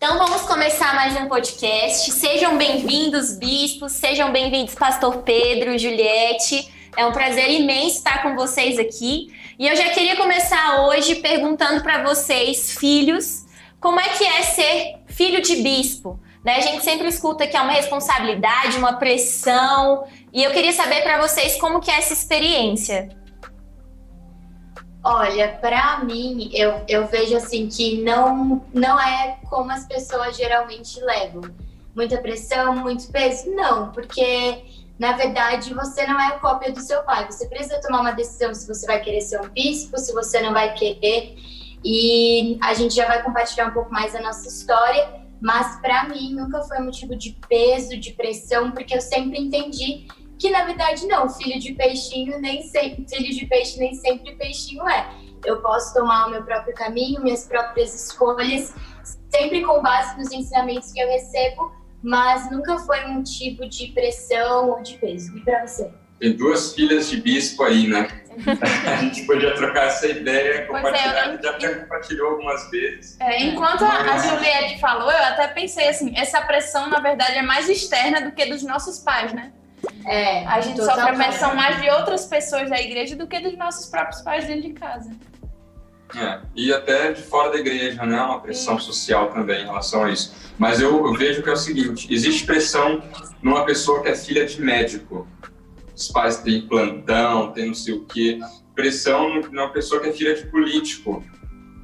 Então vamos começar mais um podcast. Sejam bem-vindos, bispos, sejam bem-vindos, Pastor Pedro, Juliette. É um prazer imenso estar com vocês aqui. E eu já queria começar hoje perguntando para vocês, filhos, como é que é ser filho de bispo? Né? A gente sempre escuta que é uma responsabilidade, uma pressão. E eu queria saber para vocês como que é essa experiência. Olha, para mim, eu, eu vejo assim que não, não é como as pessoas geralmente levam. Muita pressão, muito peso? Não, porque na verdade você não é a cópia do seu pai. Você precisa tomar uma decisão se você vai querer ser um bispo, se você não vai querer. E a gente já vai compartilhar um pouco mais a nossa história, mas para mim nunca foi motivo de peso, de pressão, porque eu sempre entendi que na verdade não, filho de peixinho nem sempre, filho de peixe nem sempre peixinho é. Eu posso tomar o meu próprio caminho, minhas próprias escolhas, sempre com base nos ensinamentos que eu recebo, mas nunca foi um tipo de pressão ou de peso. E para você? Tem duas filhas de bispo aí, né? a gente podia trocar essa ideia, compartilhar, é, eu... já até compartilhou algumas vezes. É, enquanto a Juliette falou, eu até pensei assim, essa pressão, na verdade, é mais externa do que dos nossos pais, né? É, a gente sofre a pressão mais de outras pessoas da igreja do que dos nossos próprios pais dentro de casa. É, e até de fora da igreja, né? Uma pressão social também em relação a isso. Mas eu, eu vejo que é o seguinte: existe pressão numa pessoa que é filha de médico. Os pais têm plantão, tem não sei o quê. Pressão numa pessoa que é filha de político.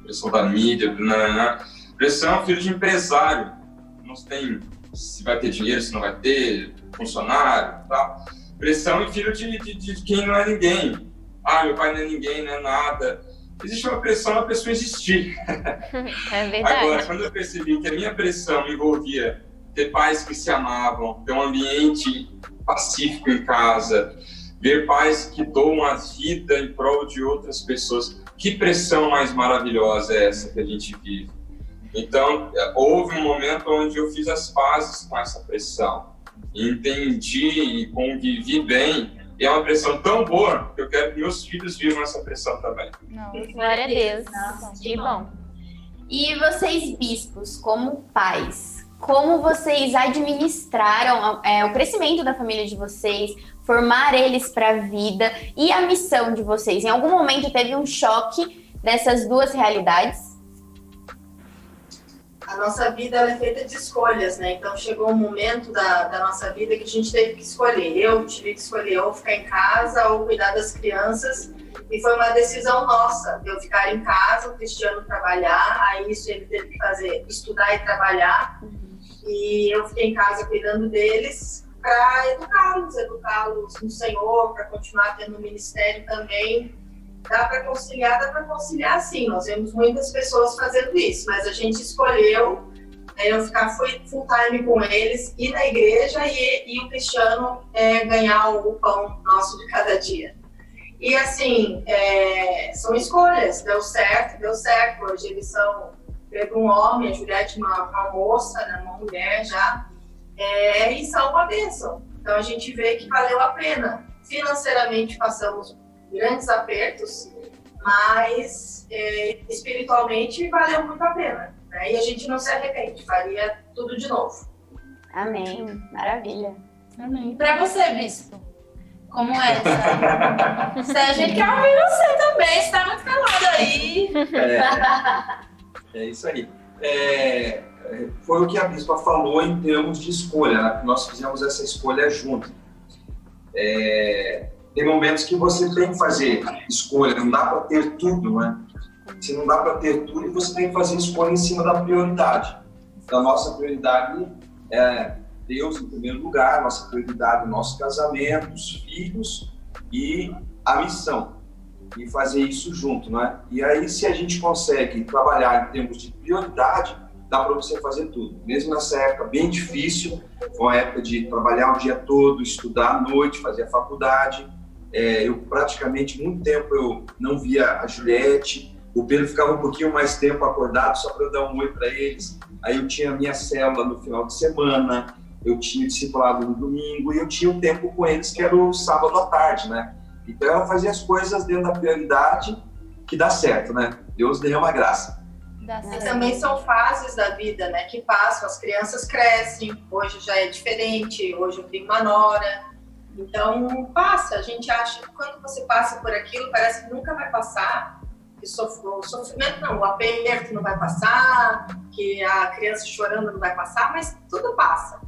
Pressão da mídia, nanana. pressão filho de empresário. Não tem se vai ter dinheiro, se não vai ter, funcionário tal. Pressão e filho de, de, de quem não é ninguém. Ah, meu pai não é ninguém, não é nada. Existe uma pressão na pessoa existir. É verdade. Agora, quando eu percebi que a minha pressão envolvia ter pais que se amavam, ter um ambiente pacífico em casa, ver pais que doam a vida em prol de outras pessoas, que pressão mais maravilhosa é essa que a gente vive? Então, houve um momento onde eu fiz as pazes com essa pressão. Entendi e convivi bem. E é uma pressão tão boa que eu quero que meus filhos vivam essa pressão também. glória a Deus. Nossa, que bom. E vocês, bispos, como pais, como vocês administraram é, o crescimento da família de vocês, formar eles para a vida e a missão de vocês? Em algum momento teve um choque dessas duas realidades? A nossa vida é feita de escolhas, né? Então chegou um momento da, da nossa vida que a gente teve que escolher. Eu tive que escolher ou ficar em casa ou cuidar das crianças. E foi uma decisão nossa, eu ficar em casa, o Cristiano trabalhar, aí isso ele teve que fazer, estudar e trabalhar. E eu fiquei em casa cuidando deles para educá-los, educá-los no Senhor, para continuar tendo um ministério também Dá para conciliar, dá para conciliar sim. Nós vemos muitas pessoas fazendo isso, mas a gente escolheu né, eu ficar full time com eles, ir na igreja e, e o Cristiano é, ganhar o pão nosso de cada dia. E assim, é, são escolhas, deu certo, deu certo. Hoje eles são, Pedro um homem, a Juliette uma, uma moça, né, uma mulher já, é, e são uma bênção. Então a gente vê que valeu a pena. Financeiramente passamos grandes apertos, mas é, espiritualmente valeu muito a pena. Né? E a gente não se arrepende, faria tudo de novo. Amém. Maravilha. Amém. Para você, Bispo, como é essa? a gente quer ouvir você também, você está muito calado aí. É, é isso aí. É, foi o que a Bispa falou em termos de escolha, né? nós fizemos essa escolha junto. É, tem momentos que você tem que fazer escolha, não dá para ter tudo, né? Se não dá para ter tudo, você tem que fazer escolha em cima da prioridade. Então, a nossa prioridade é Deus em primeiro lugar, nossa prioridade, nosso casamento, os filhos e a missão. E fazer isso junto, né? E aí, se a gente consegue trabalhar em termos de prioridade, dá para você fazer tudo. Mesmo nessa época bem difícil, foi uma época de trabalhar o dia todo, estudar à noite, fazer a faculdade, é, eu praticamente muito tempo eu não via a Juliette. O Pedro ficava um pouquinho mais tempo acordado só para eu dar um oi para eles. Aí eu tinha a minha célula no final de semana, eu tinha discipulado no domingo e eu tinha um tempo com eles que era o sábado à tarde, né? Então eu fazia as coisas dentro da prioridade que dá certo, né? Deus derrama graça. E também são fases da vida, né? Que passam, as crianças crescem, hoje já é diferente, hoje eu tenho uma nora. Então, passa, a gente acha que quando você passa por aquilo, parece que nunca vai passar, que o sofrimento não, o aperto não vai passar, que a criança chorando não vai passar, mas tudo passa.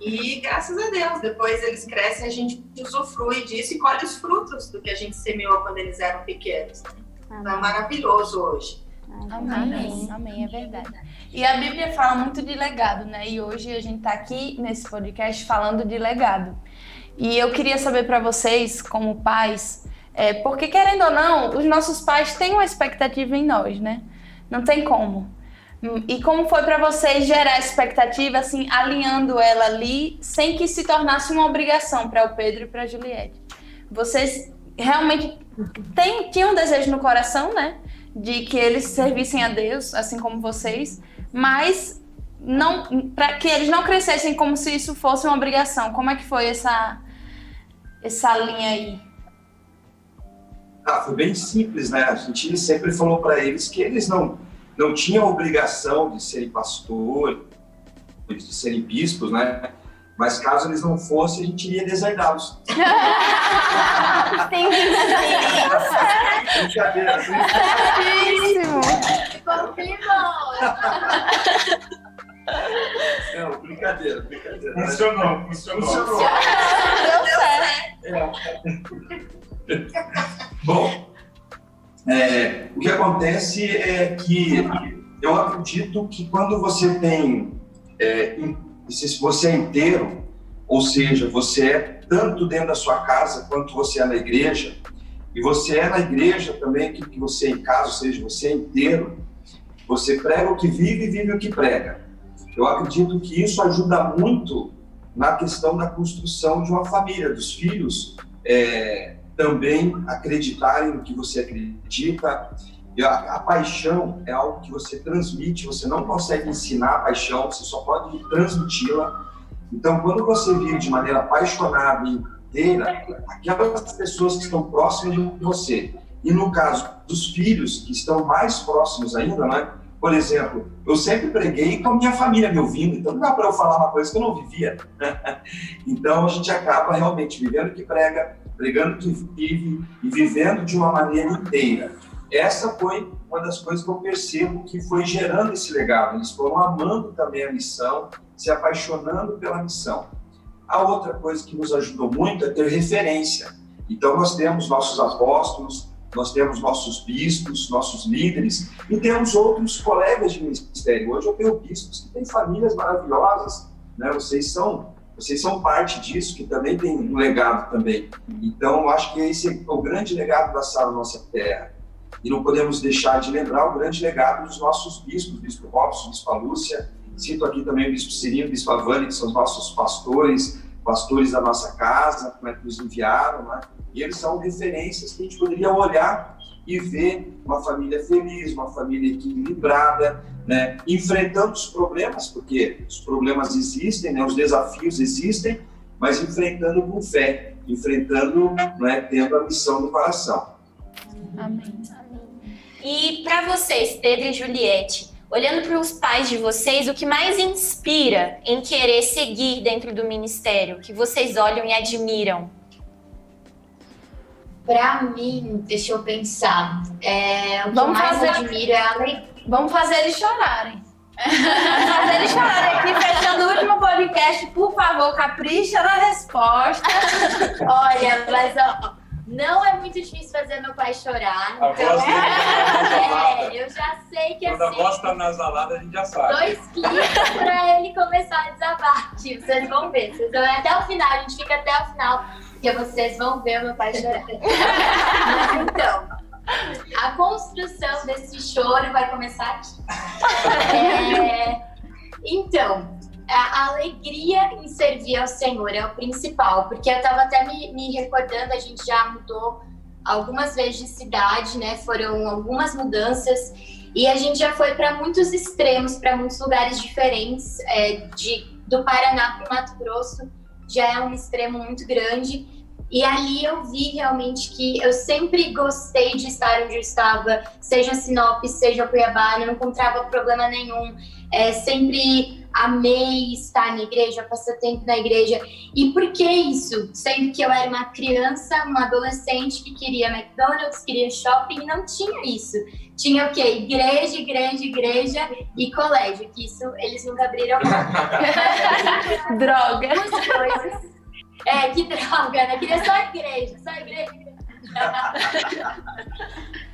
E graças a Deus, depois eles crescem, a gente usufrui disso e colhe os frutos do que a gente semeou quando eles eram pequenos. Então, é maravilhoso hoje. Amém. Amém, é verdade. E a Bíblia fala muito de legado, né? E hoje a gente está aqui nesse podcast falando de legado. E eu queria saber para vocês, como pais, é, porque querendo ou não, os nossos pais têm uma expectativa em nós, né? Não tem como. E como foi para vocês gerar expectativa, assim, alinhando ela ali, sem que se tornasse uma obrigação para o Pedro e para a Juliette? Vocês realmente têm, tinham um desejo no coração, né? De que eles servissem a Deus, assim como vocês, mas não para que eles não crescessem como se isso fosse uma obrigação. Como é que foi essa essa linha aí? Ah, foi bem simples, né? A gente sempre falou para eles que eles não não tinham obrigação de serem pastores, de serem bispos, né? Mas caso eles não fossem, a gente iria deserdá-los. Tem Brincadeira. Brincadeira. Não, brincadeira, brincadeira. Funcionou, funcionou. Funcionou. Deu certo. É. Bom, é, o que acontece é que eu acredito que quando você tem, é, se você é inteiro, ou seja, você é tanto dentro da sua casa quanto você é na igreja, e você é na igreja também, que, que você é em casa, ou seja, você é inteiro, você prega o que vive e vive o que prega. Eu acredito que isso ajuda muito na questão da construção de uma família, dos filhos é, também acreditarem no que você acredita. A, a, paixão é algo que você transmite, você não consegue ensinar a paixão, você só pode transmiti-la. Então, quando você vive de maneira apaixonada e inteira, aquelas pessoas que estão próximas de você, e no caso dos filhos que estão mais próximos ainda, né? Por exemplo, eu sempre preguei com a minha família me ouvindo, então não dá para eu falar uma coisa que eu não vivia. então a gente acaba realmente vivendo que prega, pregando que vive e vivendo de uma maneira inteira. Essa foi uma das coisas que eu percebo que foi gerando esse legado. Eles foram amando também a missão, se apaixonando pela missão. A outra coisa que nos ajudou muito é ter referência. Então nós temos nossos apóstolos, nós temos nossos bispos, nossos líderes e temos outros colegas de ministério. Hoje eu tenho bispos que têm famílias maravilhosas, né? Vocês são vocês são parte disso, que também tem um legado também. Então, acho que esse é o grande legado da Sala Nossa Terra. E não podemos deixar de lembrar o grande legado dos nossos bispos, Bispo Robson, Bispo Lúcia, cito aqui também o Bispo Cirino, Bispo Avani, que são os nossos pastores, pastores da nossa casa, né, que nos enviaram, né? E eles são referências que a gente poderia olhar e ver uma família feliz, uma família equilibrada, né? enfrentando os problemas, porque os problemas existem, né? os desafios existem, mas enfrentando com fé, enfrentando, né? tendo a missão no coração. Amém. E para vocês, Pedro e Juliette, olhando para os pais de vocês, o que mais inspira em querer seguir dentro do ministério, que vocês olham e admiram? Para mim, deixa eu pensar. É, o que Vamos mais fazer... admiro é a lei. Vamos fazer eles chorarem. Vamos fazer eles chorarem aqui, fechando o último podcast. Por favor, capricha na resposta. Olha, mas ó, não é muito difícil fazer meu pai chorar. Então, é, sei que Quando assim. Quando a voz tá nasalada, a gente já sabe. Dois cliques pra ele começar a desabar. Tipo, vocês vão ver. Vocês vão até o final, a gente fica até o final porque vocês vão ver o meu pai chorar. então, a construção desse choro vai começar aqui. É, então, a alegria em servir ao Senhor é o principal, porque eu estava até me, me recordando, a gente já mudou algumas vezes de cidade, né? Foram algumas mudanças e a gente já foi para muitos extremos, para muitos lugares diferentes, é, de, do Paraná para o Mato Grosso já é um extremo muito grande. E ali eu vi realmente que eu sempre gostei de estar onde eu estava, seja Sinop, seja Cuiabá, não encontrava problema nenhum. É, sempre amei estar na igreja, passar tempo na igreja. E por que isso? Sendo que eu era uma criança, uma adolescente que queria McDonald's, queria shopping, não tinha isso. Tinha o quê? Igreja, igreja, igreja e colégio, que isso eles nunca abriram Droga. coisas. É, que droga, né? Queria só igreja, só igreja.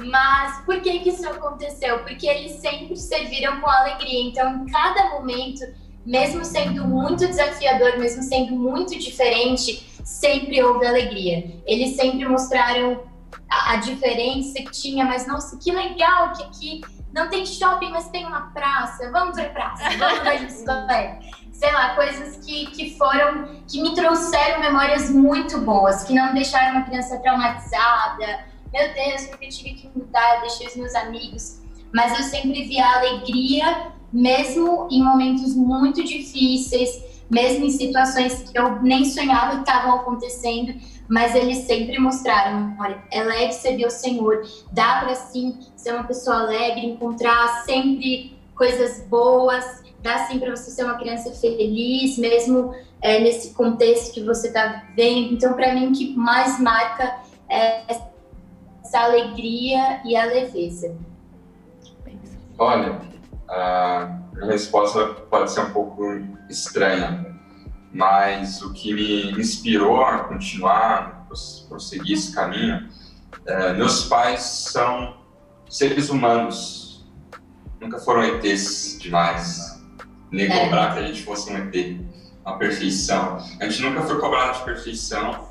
Mas por que, que isso aconteceu? Porque eles sempre serviram com alegria. Então, em cada momento, mesmo sendo muito desafiador, mesmo sendo muito diferente, sempre houve alegria. Eles sempre mostraram a, a diferença que tinha, mas nossa, que legal que aqui não tem shopping, mas tem uma praça. Vamos ver praça, vamos ver bicicleta sei lá, coisas que, que foram, que me trouxeram memórias muito boas, que não deixaram uma criança traumatizada. Meu Deus, porque eu tive que mudar, deixei os meus amigos. Mas eu sempre vi a alegria, mesmo em momentos muito difíceis, mesmo em situações que eu nem sonhava que estavam acontecendo, mas eles sempre mostraram, olha, é leve servir o Senhor, dá para sim ser uma pessoa alegre, encontrar sempre coisas boas, dá sim para você ser uma criança feliz, mesmo é, nesse contexto que você está vivendo. Então, para mim, o que mais marca é essa alegria e a leveza. Olha, a resposta pode ser um pouco estranha, mas o que me inspirou a continuar, prosseguir esse caminho, é, meus pais são seres humanos, nunca foram ETs demais nem é. cobrar que a gente fosse um ET, uma perfeição. A gente nunca foi cobrado de perfeição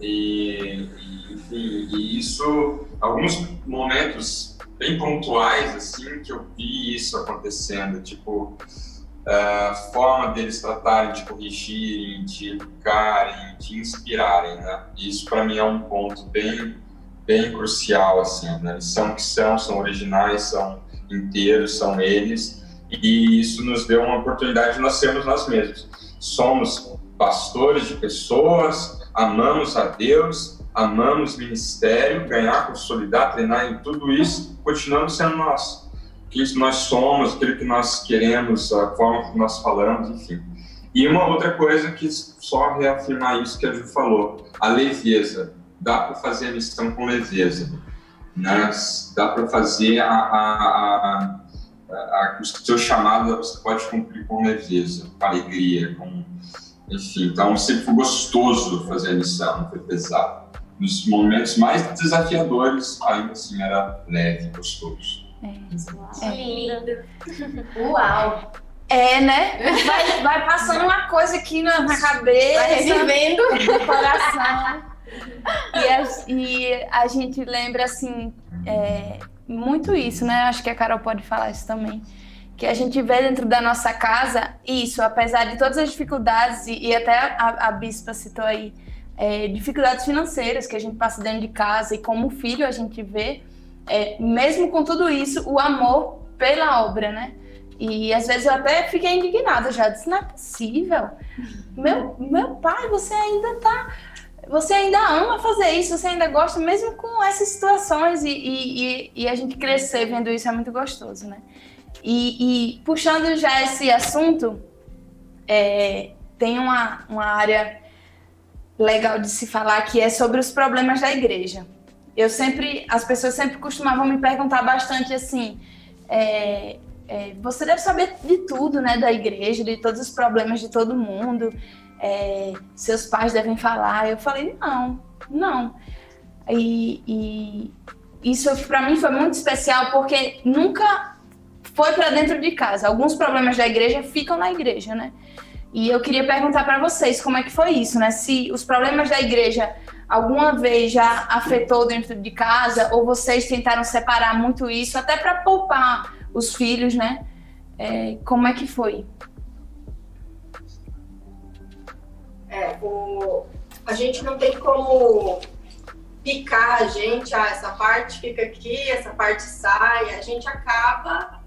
e, e, enfim, e isso, alguns momentos bem pontuais, assim, que eu vi isso acontecendo, tipo, a forma deles tratarem, de corrigirem, de educarem, de inspirarem, né? Isso para mim é um ponto bem, bem crucial, assim, né? São que são, são originais, são inteiros, são eles, e isso nos deu uma oportunidade de nós sermos nós mesmos. Somos pastores de pessoas, amamos a Deus, amamos ministério, ganhar, consolidar, treinar em tudo isso, continuamos sendo nós. Que nós somos, aquilo que nós queremos, a forma que nós falamos, enfim. E uma outra coisa que só reafirmar isso que a Ju falou, a leveza. Dá para fazer a missão com leveza. Né? Dá para fazer a, a a, o seu chamado você pode cumprir com leveza, com alegria, com, enfim. Então, sempre foi gostoso fazer a missão, não foi pesado. Nos momentos mais desafiadores, ainda assim, era leve, gostoso. É, é lindo. Uau! É, né? Vai, vai, passando uma coisa aqui na, na cabeça. Vai revivendo. No coração. E a, e a gente lembra, assim, é, muito isso, né? Acho que a Carol pode falar isso também. Que a gente vê dentro da nossa casa isso, apesar de todas as dificuldades, e, e até a, a, Bispa citou aí, é, dificuldades financeiras que a gente passa dentro de casa e como filho a gente vê, é, mesmo com tudo isso, o amor pela obra, né? E às vezes eu até fiquei indignada já, disse, não é possível. Meu, meu pai, você ainda tá você ainda ama fazer isso, você ainda gosta, mesmo com essas situações, e, e, e a gente crescer vendo isso é muito gostoso, né? E, e puxando já esse assunto, é, tem uma, uma área legal de se falar que é sobre os problemas da igreja. Eu sempre, as pessoas sempre costumavam me perguntar bastante assim, é, é, você deve saber de tudo, né, da igreja, de todos os problemas de todo mundo é, seus pais devem falar. Eu falei, não, não. E, e isso para mim foi muito especial porque nunca foi para dentro de casa. Alguns problemas da igreja ficam na igreja, né? E eu queria perguntar para vocês como é que foi isso, né? Se os problemas da igreja alguma vez já afetou dentro de casa ou vocês tentaram separar muito isso até para poupar os filhos, né? É, como é que foi? É, o, a gente não tem como picar a gente, ah, essa parte fica aqui, essa parte sai, a gente acaba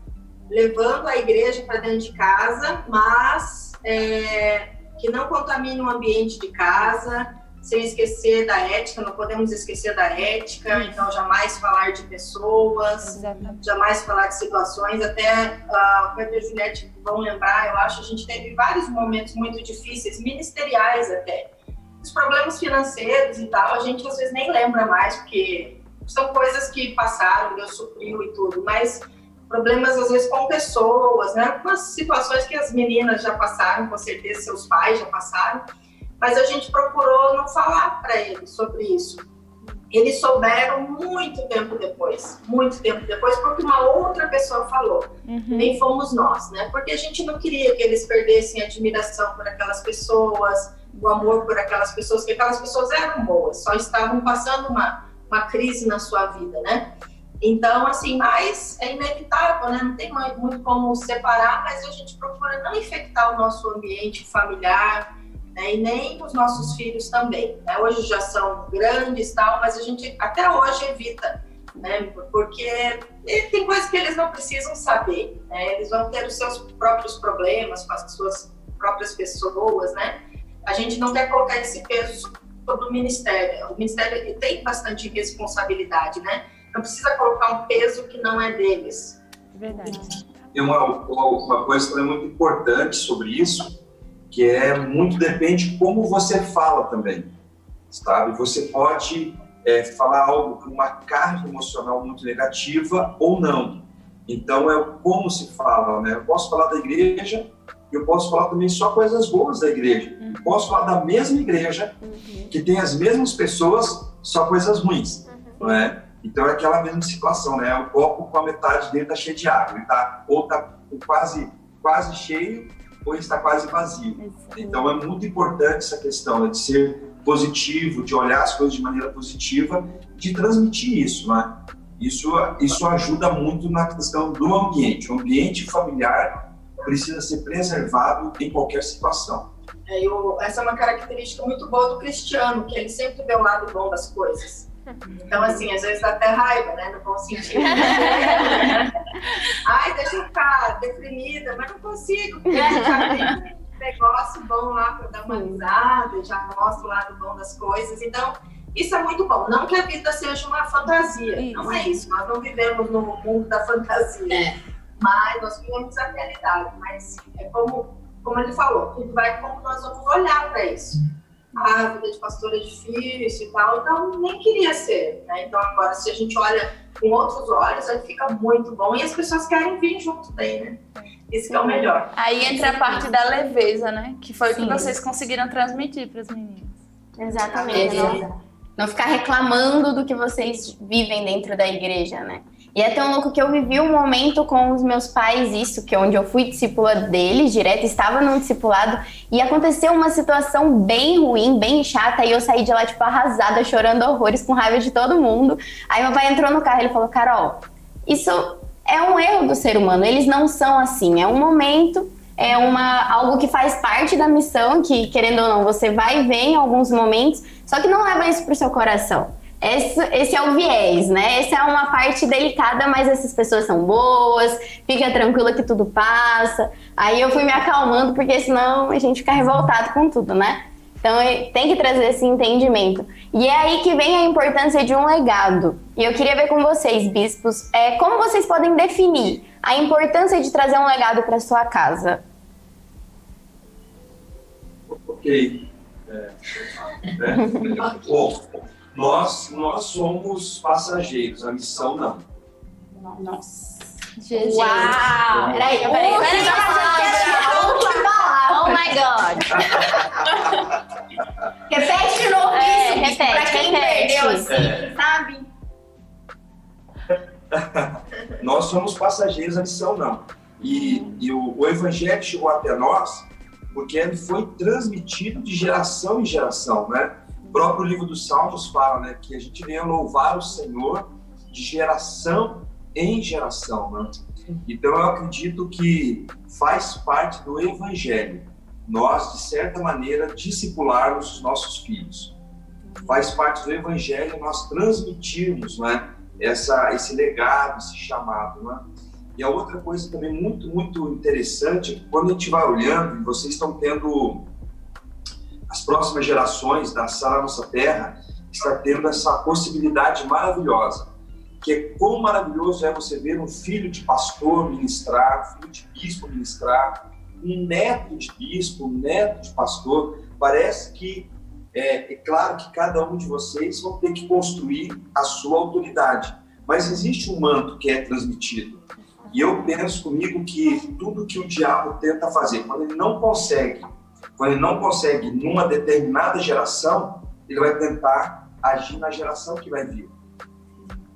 levando a igreja para dentro de casa, mas é, que não contamine o ambiente de casa, sem esquecer da ética, não podemos esquecer da ética, então jamais falar de pessoas, Exatamente. jamais falar de situações, até uh, e a Juliette vão lembrar, eu acho, a gente teve vários momentos muito difíceis, ministeriais até. Os problemas financeiros e tal, a gente às vezes nem lembra mais, porque são coisas que passaram, Deus supriu e tudo, mas problemas às vezes com pessoas, né? Algumas situações que as meninas já passaram, com certeza seus pais já passaram, mas a gente procurou não falar para eles sobre isso. Eles souberam muito tempo depois, muito tempo depois, porque uma outra pessoa falou. Uhum. Nem fomos nós, né? Porque a gente não queria que eles perdessem a admiração por aquelas pessoas, o amor por aquelas pessoas, porque aquelas pessoas eram boas, só estavam passando uma, uma crise na sua vida, né? Então, assim, mas é inevitável, né? Não tem muito como separar, mas a gente procura não infectar o nosso ambiente familiar, né? e nem os nossos filhos também. Né? Hoje já são grandes tal, mas a gente até hoje evita, né? porque tem coisas que eles não precisam saber. Né? Eles vão ter os seus próprios problemas com as suas próprias pessoas, né? A gente não quer colocar esse peso sobre o ministério. O ministério tem bastante responsabilidade, né? Não precisa colocar um peso que não é deles. Verdade. Tem uma, uma coisa também muito importante sobre isso, que é muito depende de como você fala também, sabe? Você pode é, falar algo com uma carga emocional muito negativa ou não. Então é como se fala, né? Eu posso falar da igreja, eu posso falar também só coisas boas da igreja. Uhum. Posso falar da mesma igreja uhum. que tem as mesmas pessoas, só coisas ruins, uhum. não é? Então é aquela mesma situação, né? O copo com a metade dele tá cheio de água, ele tá ou tá quase quase cheio ou está quase vazio. Então é muito importante essa questão né, de ser positivo, de olhar as coisas de maneira positiva, de transmitir isso, né? Isso, isso ajuda muito na questão do ambiente. O ambiente familiar precisa ser preservado em qualquer situação. É, eu, essa é uma característica muito boa do cristiano, que ele sempre vê o lado bom das coisas. Então, assim, às vezes dá até raiva, né? No bom sentido. Ai, deixa eu ficar deprimida, mas não consigo, porque já tem um negócio bom lá para dar uma risada, já mostra o lado bom das coisas. Então, isso é muito bom. Não que a vida seja uma fantasia, isso. não é isso. Nós não vivemos no mundo da fantasia, é. mas nós vivemos a realidade. Mas é como, como ele falou, tudo vai como nós vamos olhar para isso a vida de pastor é difícil e tal, então nem queria ser, né? Então agora se a gente olha com outros olhos, aí fica muito bom e as pessoas querem vir junto daí, né? Isso que é o melhor. Aí entra a parte da leveza, né? Que foi o que vocês conseguiram transmitir para as meninas. Exatamente. Não, não ficar reclamando do que vocês vivem dentro da igreja, né? E é tão louco que eu vivi um momento com os meus pais, isso, que é onde eu fui discípula deles, direto, estava num discipulado, e aconteceu uma situação bem ruim, bem chata, e eu saí de lá, tipo, arrasada, chorando horrores, com raiva de todo mundo. Aí meu pai entrou no carro e ele falou, Carol, isso é um erro do ser humano, eles não são assim, é um momento, é uma, algo que faz parte da missão, que querendo ou não, você vai ver em alguns momentos, só que não leva isso pro seu coração. Esse, esse, é o viés, né? Essa é uma parte delicada, mas essas pessoas são boas, fica tranquila que tudo passa. Aí eu fui me acalmando, porque senão a gente fica revoltado com tudo, né? Então tem que trazer esse entendimento. E é aí que vem a importância de um legado. E eu queria ver com vocês, bispos, é, como vocês podem definir a importância de trazer um legado para sua casa? Ok. É. É. Bom, nós, nós somos passageiros, a missão não. Nossa. Jesus. Uau! Peraí, peraí, peraí. Oh my God. repete de novo é, isso, repete, pra quem repete. perdeu assim, é. sabe? nós somos passageiros, a missão não. E, e o, o evangelho chegou até nós porque ele foi transmitido de geração em geração, né? O próprio livro dos Salmos fala né, que a gente venha louvar o Senhor de geração em geração. Né? Então eu acredito que faz parte do Evangelho nós, de certa maneira, discipularmos os nossos filhos. Faz parte do Evangelho nós transmitirmos né, essa, esse legado, esse chamado. Né? E a outra coisa também muito, muito interessante quando a gente vai olhando, vocês estão tendo as próximas gerações da Sara Nossa Terra está tendo essa possibilidade maravilhosa, que é quão maravilhoso é você ver um filho de pastor ministrar, um filho de bispo ministrar, um neto de bispo, um neto de pastor. Parece que é, é claro que cada um de vocês vão ter que construir a sua autoridade, mas existe um manto que é transmitido. E eu penso comigo que tudo que o diabo tenta fazer, quando ele não consegue, quando ele não consegue numa determinada geração, ele vai tentar agir na geração que vai vir,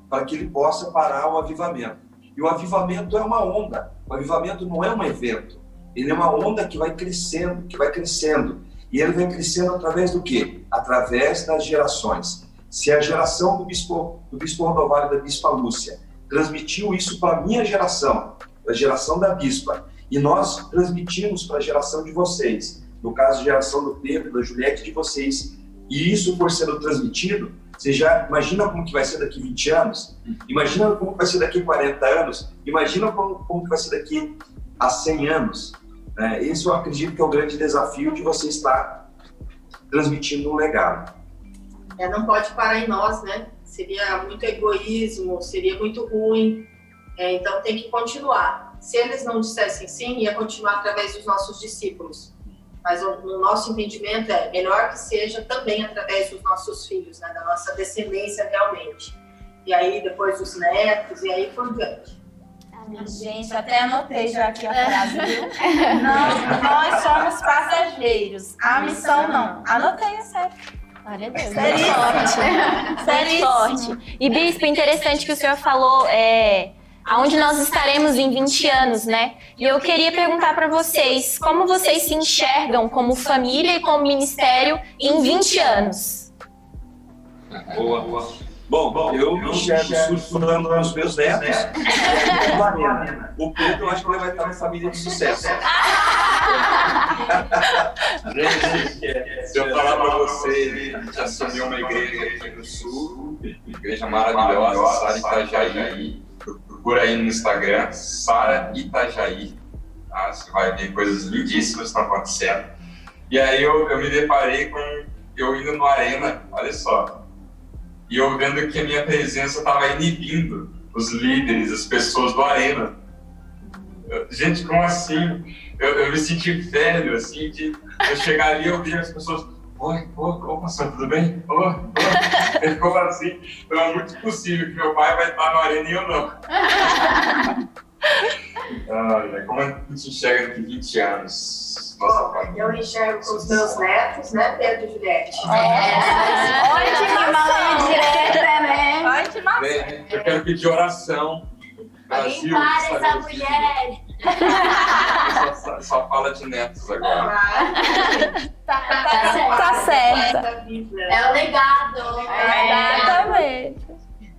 para que ele possa parar o avivamento. E o avivamento é uma onda. O avivamento não é um evento. Ele é uma onda que vai crescendo, que vai crescendo. E ele vem crescendo através do quê? Através das gerações. Se a geração do bispo, do bispo Rodovalho da bispa Lúcia transmitiu isso para a minha geração, a geração da bispa, e nós transmitimos para a geração de vocês, no caso, geração do Pedro, da Juliette, de vocês, e isso for sendo transmitido, você já imagina como que vai ser daqui 20 anos? Imagina como vai ser daqui 40 anos? Imagina como, como vai ser daqui a 100 anos? É, esse eu acredito que é o grande desafio de você estar transmitindo um legado. É, não pode parar em nós, né? Seria muito egoísmo, seria muito ruim. É, então tem que continuar. Se eles não dissessem sim, ia continuar através dos nossos discípulos. Mas no nosso entendimento é melhor que seja também através dos nossos filhos, né? da nossa descendência realmente. E aí depois os netos e aí por diante. Gente, até anotei já aqui a frase, viu? Não, nós somos passageiros. A missão não. Anotei, é sério. Glória a Deus. Seríssimo. Seríssimo. forte. E, Bispo, interessante que o senhor falou é, aonde nós estaremos em 20 anos, né? E eu queria perguntar para vocês, como vocês se enxergam como família e como ministério em 20 anos? Boa, boa. Bom, Bom eu me enxergo surfando nos meus netos. o Pedro, eu acho que ele vai estar na família de sucesso. Se eu falar para você, a gente assumiu uma igreja aqui no Sul, igreja maravilhosa, Sara Itajaí. Procura aí no Instagram, Sara Itajaí. Tá? Você vai ver coisas lindíssimas que estão acontecendo. E aí eu, eu me deparei com eu indo no Arena, olha só, e eu vendo que a minha presença estava inibindo os líderes, as pessoas do Arena. Eu, gente, como assim? Eu, eu, me senti velho, assim, de eu chegar ali e ouvir as pessoas. Oi, oi, ô, pastor, tudo bem? Oi, oi. Ele ficou assim, então é muito possível que meu pai vai estar no Arena e eu não. Ai, como a gente enxerga daqui 20 anos? Nossa, eu enxergo com os meus netos, né, Pedro e Juliette? É. Ótima mãe direta, né? Ótima. Bem, eu quero pedir oração. Brasil, para essa mulher! só, só, fala de netos agora. Tá, tá, tá, tá certo. É o legado. É, exatamente.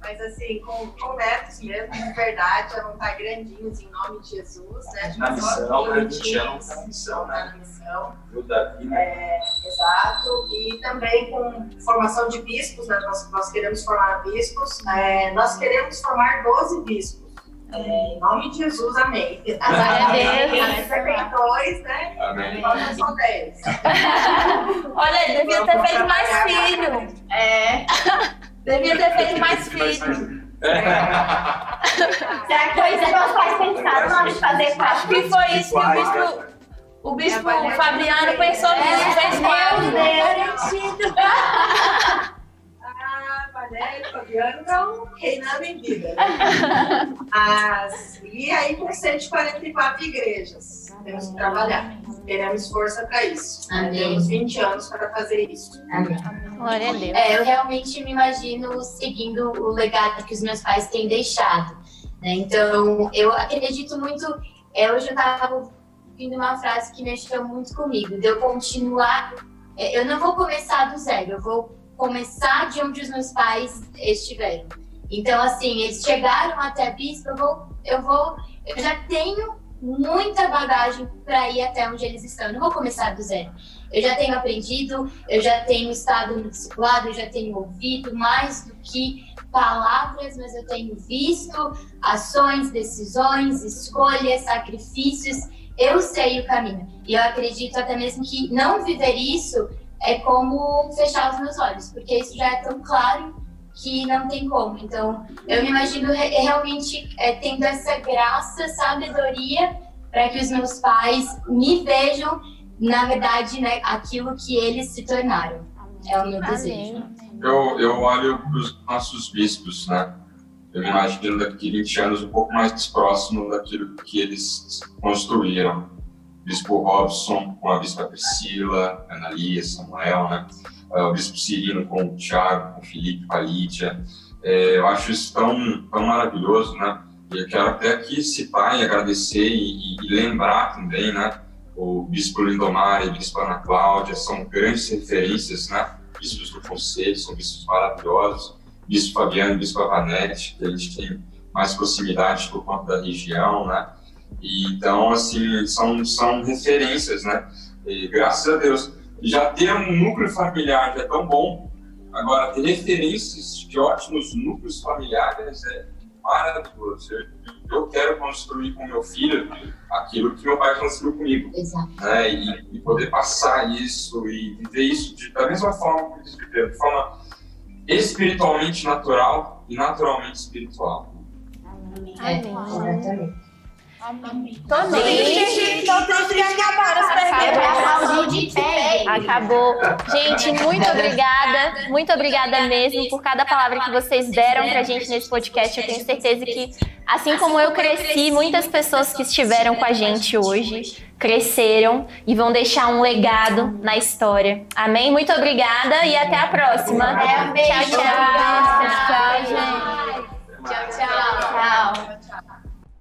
Mas assim, com, com netos mesmo, de verdade, já não tá grandinhos em nome de Jesus, né? Na missão, né? Na missão, né? Na missão. O Davi, né? É, exato. E também com formação de bispos, né? Nós, nós queremos formar bispos. É, nós queremos formar 12 bispos. É, em nome de Jesus, amém. Amém. Você tem dois, né? Amém. Nós só dez. Olha, devia ter feito mais filho. É. Devia ter feito mais filhos. Será que foi isso que meus pais pensaram na hora de fazer Acho que foi isso que o bispo, o bispo Fabiano pensou nisso, fez quatro. Meu Deus, né? Fabiano estão reinando em vida. As, e aí, com 144 igrejas, temos que trabalhar. Teremos força para isso. Amém. Temos 20 anos para fazer isso. Amém. Glória a Deus. É, eu realmente me imagino seguindo o legado que os meus pais têm deixado. Né? Então, eu acredito muito. É, hoje eu estava ouvindo uma frase que mexeu muito comigo, de eu continuar. É, eu não vou começar do zero, eu vou começar de onde os meus pais estiveram. Então, assim, eles chegaram até a bispo, eu vou, eu vou, eu já tenho muita bagagem para ir até onde eles estão. Eu não vou começar do zero. Eu já tenho aprendido, eu já tenho estado no discipulado, eu já tenho ouvido mais do que palavras, mas eu tenho visto ações, decisões, escolhas, sacrifícios. Eu sei o caminho. E eu acredito até mesmo que não viver isso é como fechar os meus olhos, porque isso já é tão claro que não tem como. Então, eu me imagino realmente é, tendo essa graça, sabedoria, para que os meus pais me vejam, na verdade, né, aquilo que eles se tornaram. É o meu desejo. Eu, eu olho para os nossos bispos, né? Eu me imagino daqui 20 anos um pouco mais próximo daquilo que eles construíram. Bispo Robson com a Bispa Priscila, Analia, Samuel, né? Ah, o Bispo Cirino com o Tiago, com o Felipe, com a Lídia. É, eu acho isso tão, tão maravilhoso, né? E eu quero até aqui citar e agradecer e, e lembrar também, né? O Bispo Lindomar e a Bispo Ana Cláudia são grandes referências, né? Bispos do Conselho, são bispos maravilhosos. Bispo Fabiano Bispo Avanete, que a gente tem mais proximidade por conta da região, né? E, então, assim, são, são referências, né? E, graças a Deus. Já ter um núcleo familiar já é tão bom, agora ter referências de ótimos núcleos familiares é maravilhoso. Eu, quero construir com meu filho aquilo que meu pai construiu comigo. Exato. Né? E, e, poder passar isso e viver isso de, da mesma forma que eles viveram, de forma espiritualmente natural e naturalmente espiritual. Amém. É, exatamente. Tô triste, tô triste que acabaram as perguntas. Acabou. Gente, muito obrigada, muito obrigada mesmo por cada palavra que vocês deram pra gente nesse podcast. Eu tenho certeza que, assim como eu cresci, muitas pessoas que estiveram com a gente hoje cresceram e vão deixar um legado na história. Amém? Muito obrigada e até a próxima. É, um beijo. Tchau, tchau. Tchau, gente. Tchau, tchau. Tchau.